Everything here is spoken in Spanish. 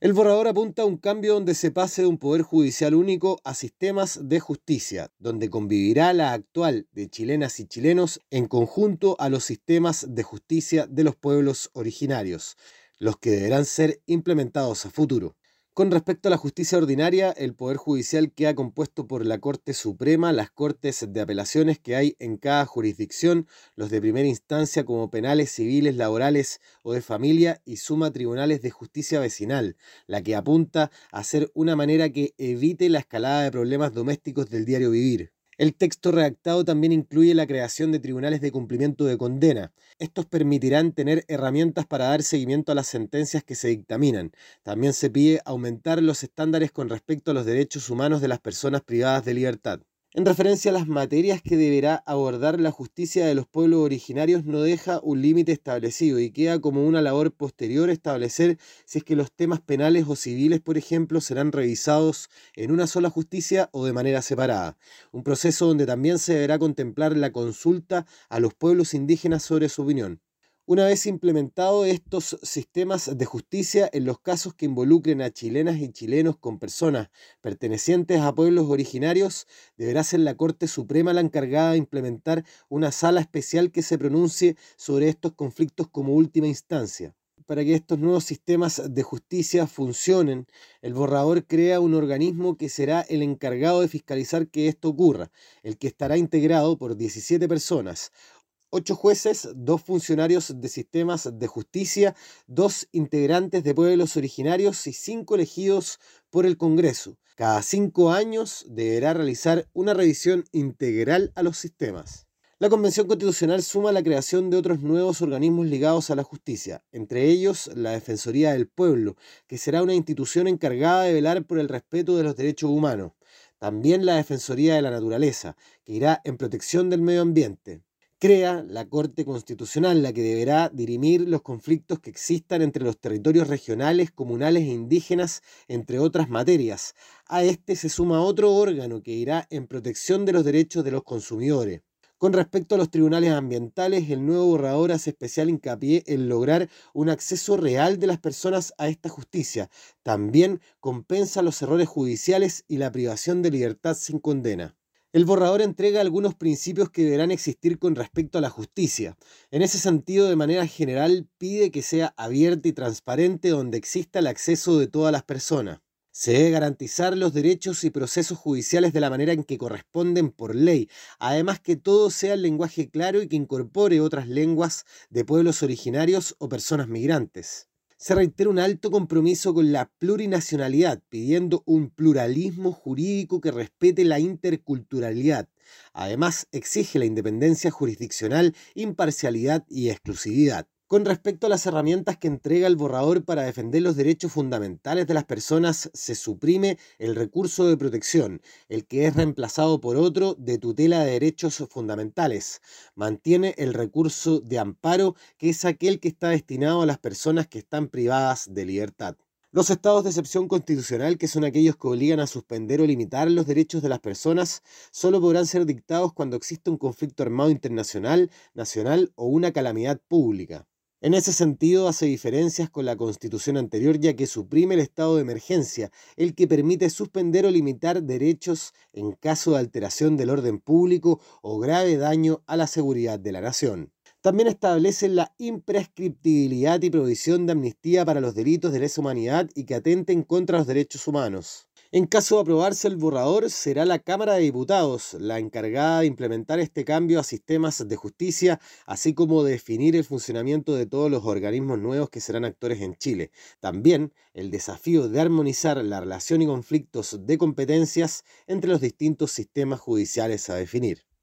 El borrador apunta a un cambio donde se pase de un poder judicial único a sistemas de justicia, donde convivirá la actual de chilenas y chilenos en conjunto a los sistemas de justicia de los pueblos originarios, los que deberán ser implementados a futuro. Con respecto a la justicia ordinaria, el Poder Judicial queda compuesto por la Corte Suprema, las Cortes de Apelaciones que hay en cada jurisdicción, los de primera instancia como penales, civiles, laborales o de familia y suma tribunales de justicia vecinal, la que apunta a ser una manera que evite la escalada de problemas domésticos del diario vivir. El texto redactado también incluye la creación de tribunales de cumplimiento de condena. Estos permitirán tener herramientas para dar seguimiento a las sentencias que se dictaminan. También se pide aumentar los estándares con respecto a los derechos humanos de las personas privadas de libertad. En referencia a las materias que deberá abordar la justicia de los pueblos originarios, no deja un límite establecido y queda como una labor posterior establecer si es que los temas penales o civiles, por ejemplo, serán revisados en una sola justicia o de manera separada. Un proceso donde también se deberá contemplar la consulta a los pueblos indígenas sobre su opinión. Una vez implementados estos sistemas de justicia en los casos que involucren a chilenas y chilenos con personas pertenecientes a pueblos originarios, deberá ser la Corte Suprema la encargada de implementar una sala especial que se pronuncie sobre estos conflictos como última instancia. Para que estos nuevos sistemas de justicia funcionen, el borrador crea un organismo que será el encargado de fiscalizar que esto ocurra, el que estará integrado por 17 personas, ocho jueces, dos funcionarios de sistemas de justicia, dos integrantes de pueblos originarios y cinco elegidos por el Congreso. Cada cinco años deberá realizar una revisión integral a los sistemas. La Convención Constitucional suma la creación de otros nuevos organismos ligados a la justicia, entre ellos la Defensoría del Pueblo, que será una institución encargada de velar por el respeto de los derechos humanos. También la Defensoría de la Naturaleza, que irá en protección del medio ambiente crea la Corte Constitucional, la que deberá dirimir los conflictos que existan entre los territorios regionales, comunales e indígenas, entre otras materias. A este se suma otro órgano que irá en protección de los derechos de los consumidores. Con respecto a los tribunales ambientales, el nuevo borrador hace especial hincapié en lograr un acceso real de las personas a esta justicia. También compensa los errores judiciales y la privación de libertad sin condena. El borrador entrega algunos principios que deberán existir con respecto a la justicia. En ese sentido, de manera general, pide que sea abierta y transparente donde exista el acceso de todas las personas. Se debe garantizar los derechos y procesos judiciales de la manera en que corresponden por ley, además que todo sea en lenguaje claro y que incorpore otras lenguas de pueblos originarios o personas migrantes se reitera un alto compromiso con la plurinacionalidad, pidiendo un pluralismo jurídico que respete la interculturalidad. Además, exige la independencia jurisdiccional, imparcialidad y exclusividad. Con respecto a las herramientas que entrega el borrador para defender los derechos fundamentales de las personas, se suprime el recurso de protección, el que es reemplazado por otro de tutela de derechos fundamentales. Mantiene el recurso de amparo, que es aquel que está destinado a las personas que están privadas de libertad. Los estados de excepción constitucional, que son aquellos que obligan a suspender o limitar los derechos de las personas, solo podrán ser dictados cuando exista un conflicto armado internacional, nacional o una calamidad pública. En ese sentido, hace diferencias con la constitución anterior ya que suprime el estado de emergencia, el que permite suspender o limitar derechos en caso de alteración del orden público o grave daño a la seguridad de la nación. También establece la imprescriptibilidad y provisión de amnistía para los delitos de lesa humanidad y que atenten contra los derechos humanos. En caso de aprobarse el borrador, será la Cámara de Diputados la encargada de implementar este cambio a sistemas de justicia, así como definir el funcionamiento de todos los organismos nuevos que serán actores en Chile. También el desafío de armonizar la relación y conflictos de competencias entre los distintos sistemas judiciales a definir.